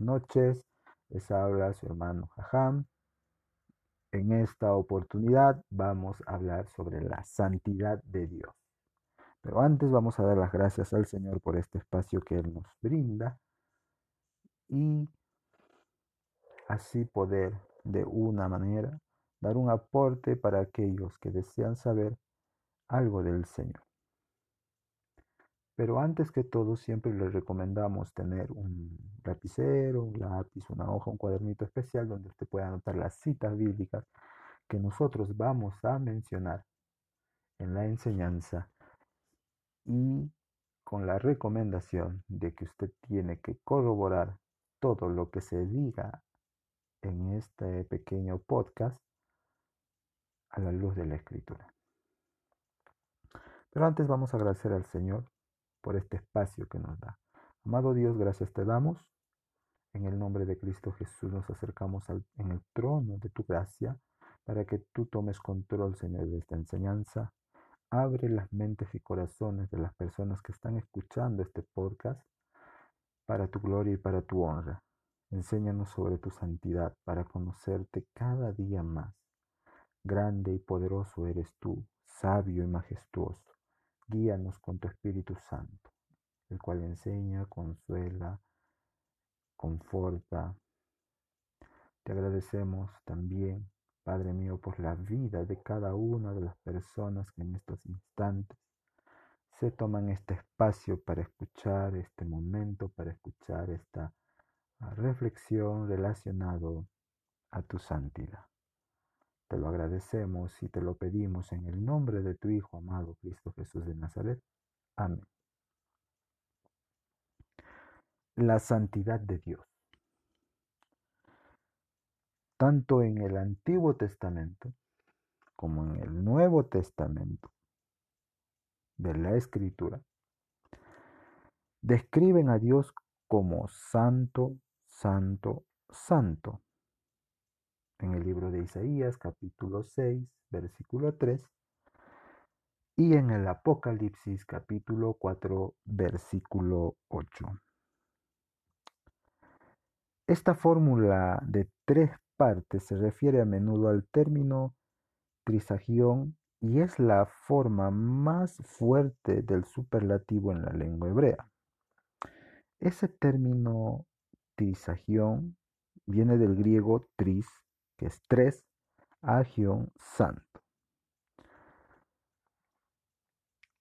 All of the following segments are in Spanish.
noches. Les habla su hermano Jajam. En esta oportunidad vamos a hablar sobre la santidad de Dios. Pero antes vamos a dar las gracias al Señor por este espacio que Él nos brinda y así poder de una manera dar un aporte para aquellos que desean saber algo del Señor. Pero antes que todo, siempre les recomendamos tener un lapicero, un lápiz, una hoja, un cuadernito especial donde usted pueda anotar las citas bíblicas que nosotros vamos a mencionar en la enseñanza y con la recomendación de que usted tiene que corroborar todo lo que se diga en este pequeño podcast a la luz de la escritura. Pero antes vamos a agradecer al Señor por este espacio que nos da. Amado Dios, gracias te damos. En el nombre de Cristo Jesús nos acercamos al, en el trono de tu gracia para que tú tomes control, Señor, de esta enseñanza. Abre las mentes y corazones de las personas que están escuchando este podcast para tu gloria y para tu honra. Enséñanos sobre tu santidad para conocerte cada día más. Grande y poderoso eres tú, sabio y majestuoso. Guíanos con tu Espíritu Santo, el cual enseña, consuela, conforta. Te agradecemos también, Padre mío, por la vida de cada una de las personas que en estos instantes se toman este espacio para escuchar este momento, para escuchar esta reflexión relacionado a tu santidad. Te lo agradecemos y te lo pedimos en el nombre de tu Hijo amado Cristo Jesús de Nazaret. Amén. La santidad de Dios. Tanto en el Antiguo Testamento como en el Nuevo Testamento de la Escritura, describen a Dios como santo, santo, santo en el libro de Isaías capítulo 6, versículo 3, y en el Apocalipsis capítulo 4, versículo 8. Esta fórmula de tres partes se refiere a menudo al término trisagión y es la forma más fuerte del superlativo en la lengua hebrea. Ese término trisagión viene del griego tris, que es tres, agión santo.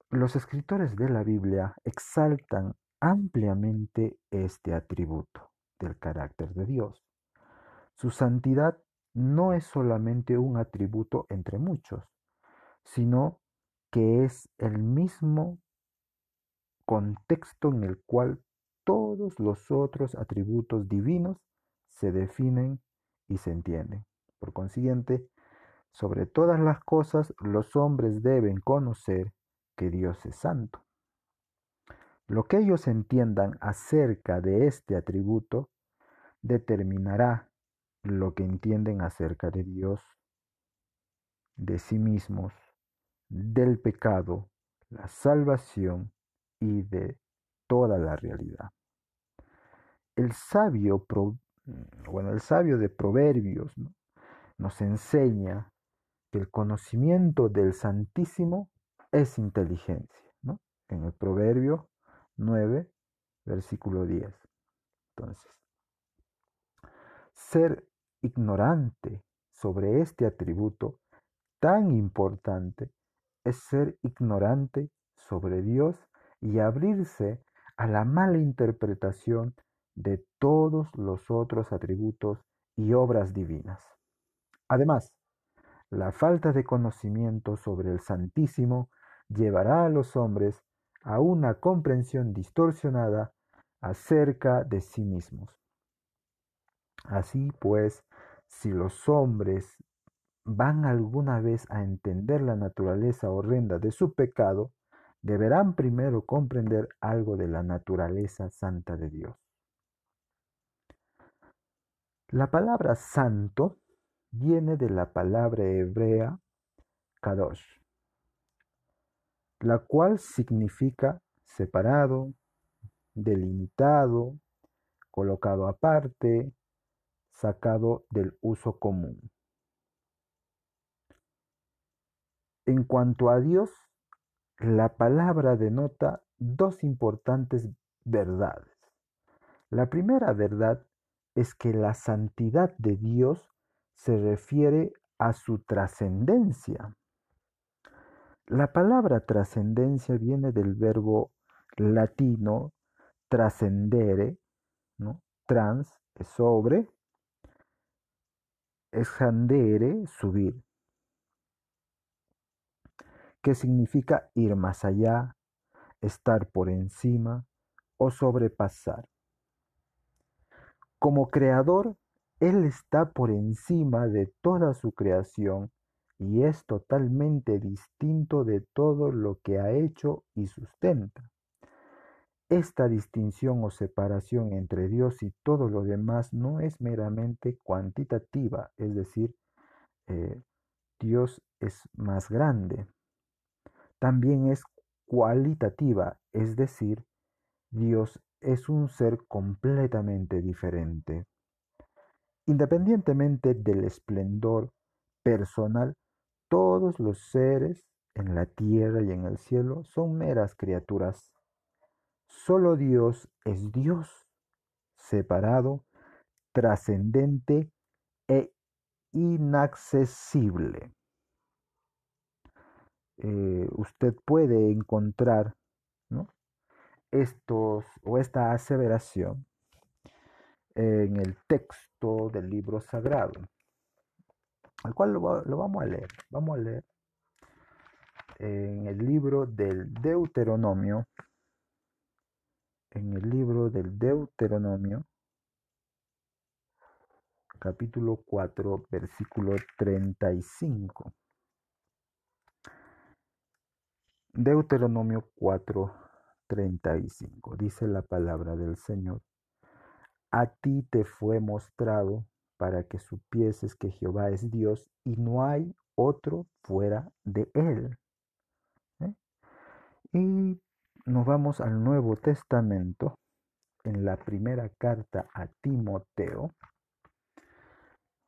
Los escritores de la Biblia exaltan ampliamente este atributo del carácter de Dios. Su santidad no es solamente un atributo entre muchos, sino que es el mismo contexto en el cual todos los otros atributos divinos se definen y se entienden. Por consiguiente, sobre todas las cosas los hombres deben conocer que Dios es santo. Lo que ellos entiendan acerca de este atributo determinará lo que entienden acerca de Dios, de sí mismos, del pecado, la salvación y de toda la realidad. El sabio, bueno, el sabio de Proverbios, ¿no? Nos enseña que el conocimiento del Santísimo es inteligencia, ¿no? En el Proverbio 9, versículo 10. Entonces, ser ignorante sobre este atributo tan importante es ser ignorante sobre Dios y abrirse a la mala interpretación de todos los otros atributos y obras divinas. Además, la falta de conocimiento sobre el Santísimo llevará a los hombres a una comprensión distorsionada acerca de sí mismos. Así pues, si los hombres van alguna vez a entender la naturaleza horrenda de su pecado, deberán primero comprender algo de la naturaleza santa de Dios. La palabra santo viene de la palabra hebrea kadosh, la cual significa separado, delimitado, colocado aparte, sacado del uso común. En cuanto a Dios, la palabra denota dos importantes verdades. La primera verdad es que la santidad de Dios se refiere a su trascendencia. La palabra trascendencia viene del verbo latino trascendere, ¿no? trans es sobre, escandere, subir, que significa ir más allá, estar por encima o sobrepasar. Como creador, Él está por encima de toda su creación y es totalmente distinto de todo lo que ha hecho y sustenta. Esta distinción o separación entre Dios y todo lo demás no es meramente cuantitativa, es decir, eh, Dios es más grande. También es cualitativa, es decir, Dios es un ser completamente diferente. Independientemente del esplendor personal, todos los seres en la tierra y en el cielo son meras criaturas Solo Dios es Dios, separado, trascendente e inaccesible. Eh, usted puede encontrar estos o esta aseveración en el texto del libro sagrado, al cual lo, lo vamos a leer. Vamos a leer en el libro del Deuteronomio, en el libro del Deuteronomio, capítulo 4, versículo 35. Deuteronomio 4, 35. Dice la palabra del Señor. A ti te fue mostrado para que supieses que Jehová es Dios y no hay otro fuera de él. ¿Eh? Y nos vamos al Nuevo Testamento, en la primera carta a Timoteo.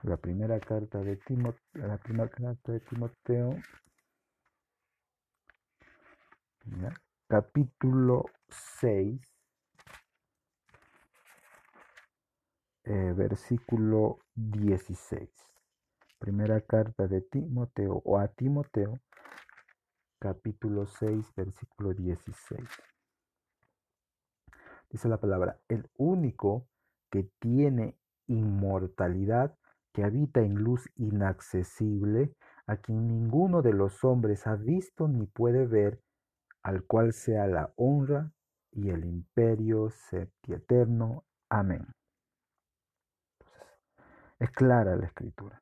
La primera carta de Timoteo, la primera carta de Timoteo, capítulo 6, eh, versículo 16. Primera carta de Timoteo o a Timoteo, capítulo 6, versículo 16. Dice la palabra, el único que tiene inmortalidad, que habita en luz inaccesible, a quien ninguno de los hombres ha visto ni puede ver, al cual sea la honra y el imperio eterno. Amén. Es clara la escritura,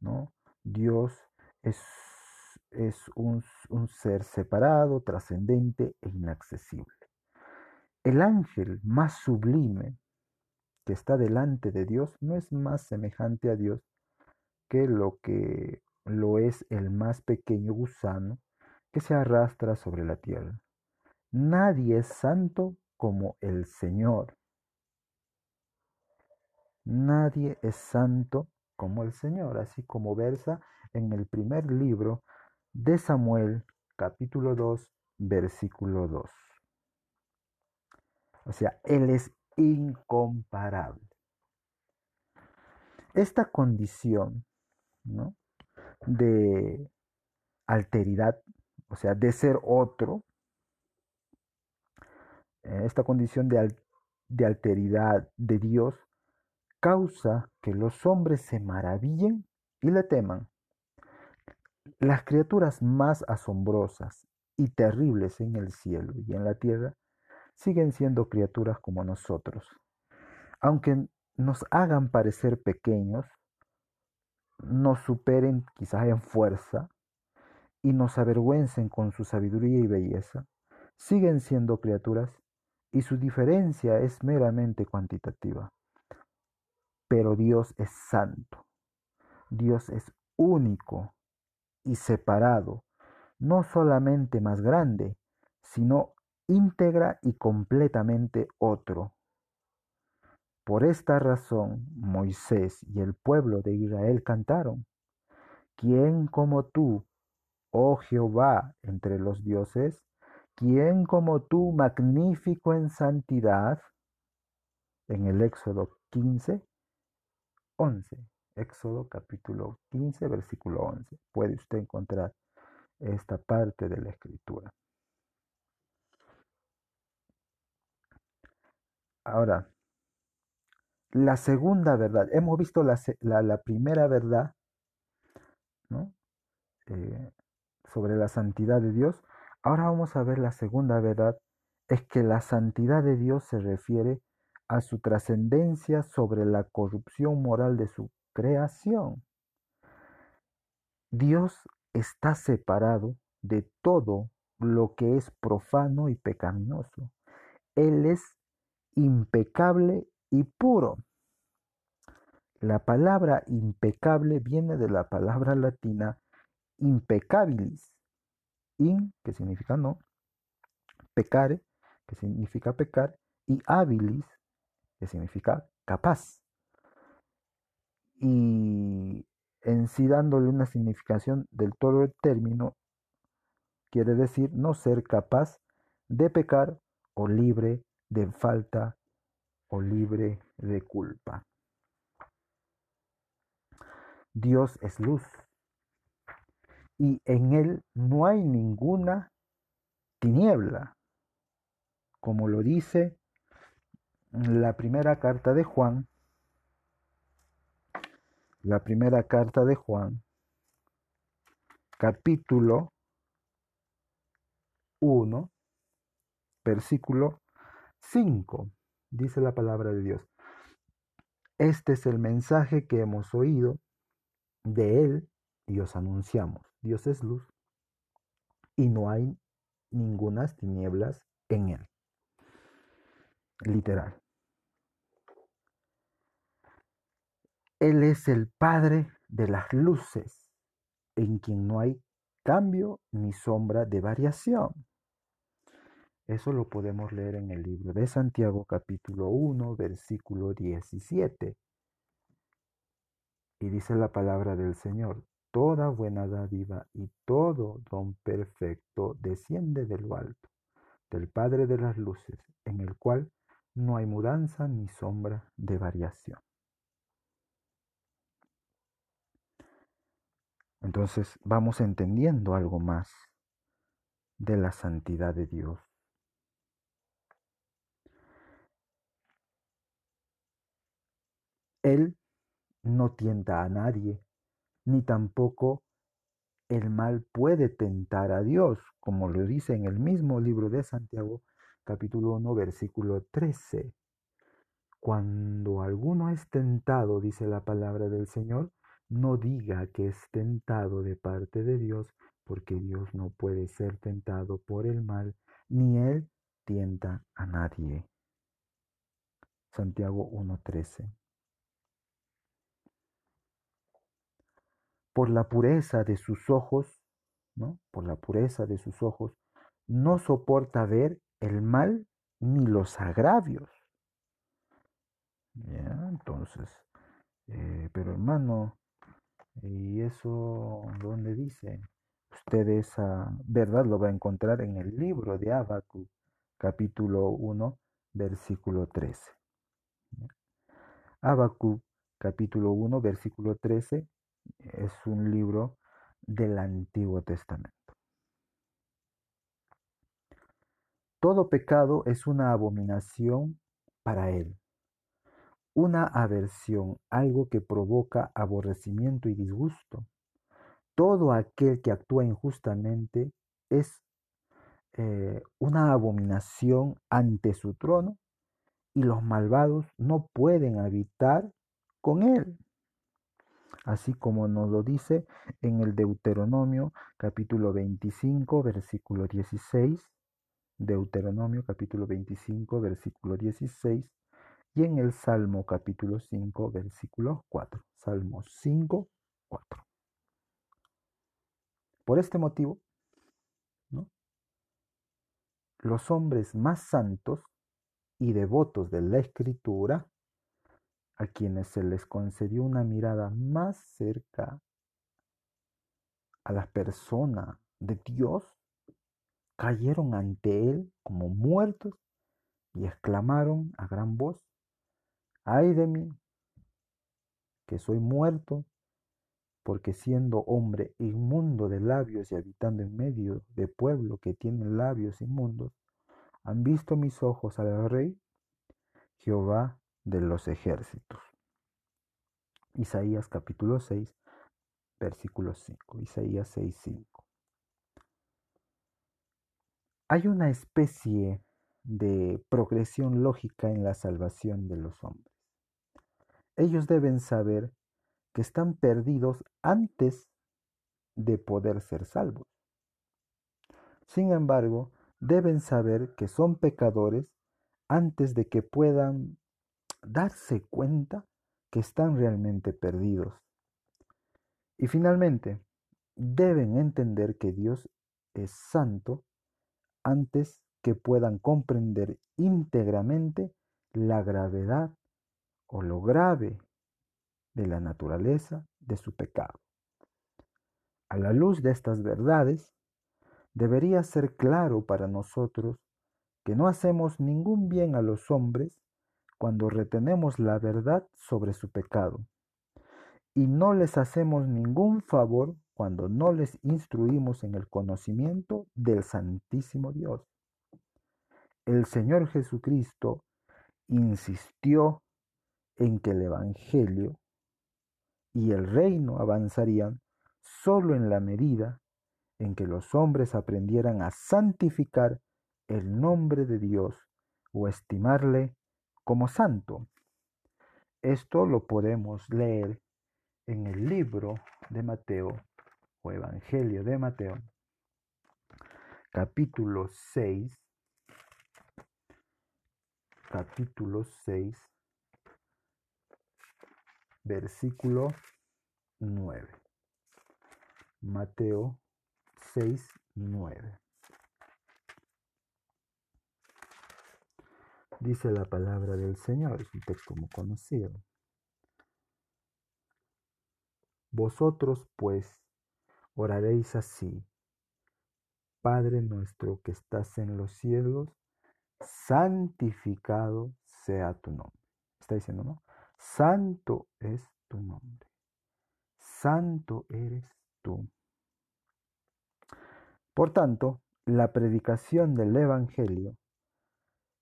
¿no? Dios es es un, ser separado, trascendente e inaccesible. El ángel más sublime que está delante de Dios no es más semejante a Dios que lo que lo es el más pequeño gusano que se arrastra sobre la tierra. Nadie es santo como el Señor. Nadie es santo como el Señor, así como versa en el primer libro de Samuel capítulo 2 versículo 2. O sea, Él es incomparable. Esta condición ¿no? de alteridad, o sea, de ser otro, eh, esta condición de, de alteridad de Dios causa que los hombres se maravillen y le teman. Las criaturas más asombrosas y terribles en el cielo y en la tierra siguen siendo criaturas como nosotros. Aunque nos hagan parecer pequeños, nos superen quizás en fuerza y nos avergüencen con su sabiduría y belleza, siguen siendo criaturas y su diferencia es meramente cuantitativa. Pero Dios es santo, Dios es único y separado, no solamente más grande, sino íntegra y completamente otro. Por esta razón Moisés y el pueblo de Israel cantaron, ¿quién como tú, oh Jehová, entre los dioses? ¿Quién como tú, magnífico en santidad? En el Éxodo 15, 11. Éxodo capítulo 15, versículo 11. Puede usted encontrar esta parte de la escritura. Ahora, la segunda verdad. Hemos visto la, la, primera verdad ¿no? Eh, sobre la santidad de Dios. Ahora vamos a ver la segunda verdad. Es que la santidad de Dios se refiere a su trascendencia sobre la corrupción moral de su creación. Dios está separado de todo lo que es profano y pecaminoso. Él es impecable y puro. La palabra impecable viene de la palabra latina impecabilis. In, que significa no, pecare, que significa pecar, y habilis, que significa capaz. Y en sí dándole una significación del todo el término, quiere decir no ser capaz de pecar o libre de falta o libre de culpa. Dios es luz y en Él no hay ninguna tiniebla, como lo dice la primera carta de Juan, la primera carta de Juan, capítulo 1, versículo 5, dice la palabra de Dios. Este es el mensaje que hemos oído de Él y os anunciamos. Dios es luz y no hay ninguna tinieblas en Él. Literal. Él es el Padre de las luces, en quien no hay cambio ni sombra de variación. Eso lo podemos leer en el libro de Santiago capítulo 1, versículo 17. Y dice la palabra del Señor, toda buena dádiva y todo don perfecto desciende de lo alto, del Padre de las Luces, en el cual no hay mudanza ni sombra de variación. Entonces vamos entendiendo algo más de la santidad de Dios. Él no tienta a nadie, ni tampoco el mal puede tentar a Dios, como lo dice en el mismo libro de Santiago, capítulo 1, versículo 13. Cuando alguno es tentado, dice la palabra del Señor, no diga que es tentado de parte de Dios, porque Dios no puede ser tentado por el mal, ni Él tienta a nadie. Santiago 1.13. por la pureza de sus ojos, ¿no? Por la pureza de sus ojos, no soporta ver el mal ni los agravios. ¿Ya? Entonces, eh, pero hermano, ¿y eso dónde dice? Usted esa verdad lo va a encontrar en el libro de Habacuc, capítulo 1, versículo 13. Habacuc, capítulo 1, versículo 13, es un libro del Antiguo Testamento. Todo pecado es una abominación para él, una aversión, algo que provoca aborrecimiento y disgusto. Todo aquel que actúa injustamente es eh, una abominación ante su trono y los malvados no pueden habitar con él así como nos lo dice en el Deuteronomio capítulo 25, versículo 16, Deuteronomio capítulo 25, versículo 16, y en el Salmo capítulo 5, versículo 4. Salmo 5, 4. Por este motivo, los hombres más santos y devotos de la escritura, a quienes se les concedió una mirada más cerca a la persona de Dios, cayeron ante él como muertos y exclamaron a gran voz, ay de mí, que soy muerto, porque siendo hombre inmundo de labios y habitando en medio de pueblo que tiene labios inmundos, han visto mis ojos al Rey, Jehová de los ejércitos. Isaías capítulo 6, versículo 5. Isaías 6, 5. Hay una especie de progresión lógica en la salvación de los hombres. Ellos deben saber que están perdidos antes de poder ser salvos. Sin embargo, deben saber que son pecadores antes de que puedan darse cuenta que están realmente perdidos. Y finalmente, deben entender que Dios es santo antes que puedan comprender íntegramente la gravedad o lo grave de la naturaleza de su pecado. A la luz de estas verdades, debería ser claro para nosotros que no hacemos ningún bien a los hombres cuando retenemos la verdad sobre su pecado, y no les hacemos ningún favor cuando no les instruimos en el conocimiento del Santísimo Dios. El Señor Jesucristo insistió en que el Evangelio y el reino avanzarían solo en la medida en que los hombres aprendieran a santificar el nombre de Dios o estimarle como santo. Esto lo podemos leer en el libro de Mateo o Evangelio de Mateo, capítulo 6, capítulo 6, versículo 9. Mateo 6, 9. Dice la palabra del Señor, es un texto muy conocido. Vosotros pues oraréis así, Padre nuestro que estás en los cielos, santificado sea tu nombre. Está diciendo, ¿no? Santo es tu nombre. Santo eres tú. Por tanto, la predicación del Evangelio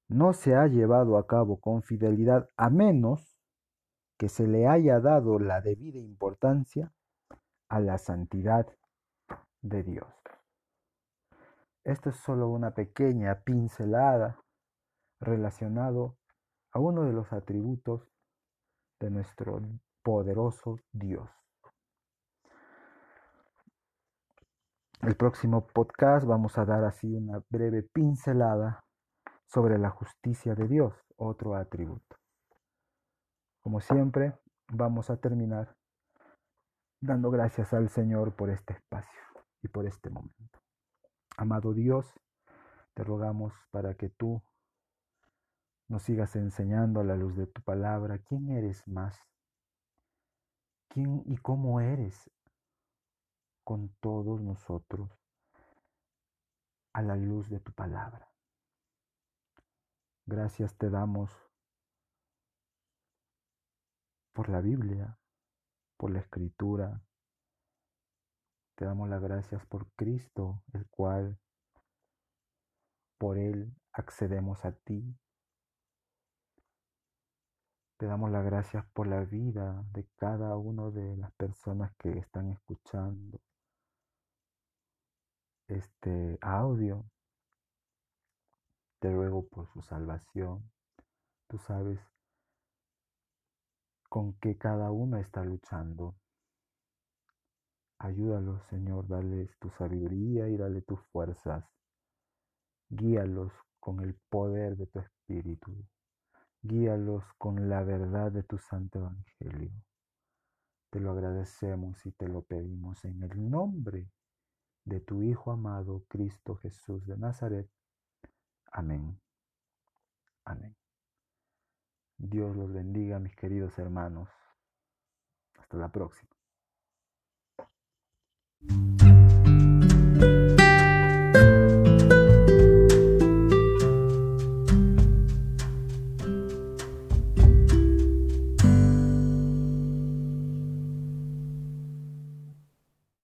no se ha llevado a cabo con fidelidad a menos que se le haya dado la debida importancia a la santidad de Dios. Esto es solo una pequeña pincelada relacionado a uno de los atributos de nuestro poderoso Dios. El próximo podcast vamos a dar así una breve pincelada sobre la justicia de Dios, otro atributo. Como siempre, vamos a terminar dando gracias al Señor por este espacio y por este momento. Amado Dios, te rogamos para que tú nos sigas enseñando a la luz de tu palabra quién eres más, quién y cómo eres con todos nosotros a la luz de tu palabra. Gracias te damos por la Biblia, por la Escritura. Te damos las gracias por Cristo, el cual por Él accedemos a ti. Te damos las gracias por la vida de cada una de las personas que están escuchando este audio. Te ruego por su salvación. Tú sabes con qué cada uno está luchando. Ayúdalos, Señor, dales tu sabiduría y dale tus fuerzas. Guíalos con el poder de tu Espíritu. Guíalos con la verdad de tu Santo Evangelio. Te lo agradecemos y te lo pedimos en el nombre de tu Hijo amado, Cristo Jesús de Nazaret. Amén. Amén. Dios los bendiga, mis queridos hermanos. Hasta la próxima.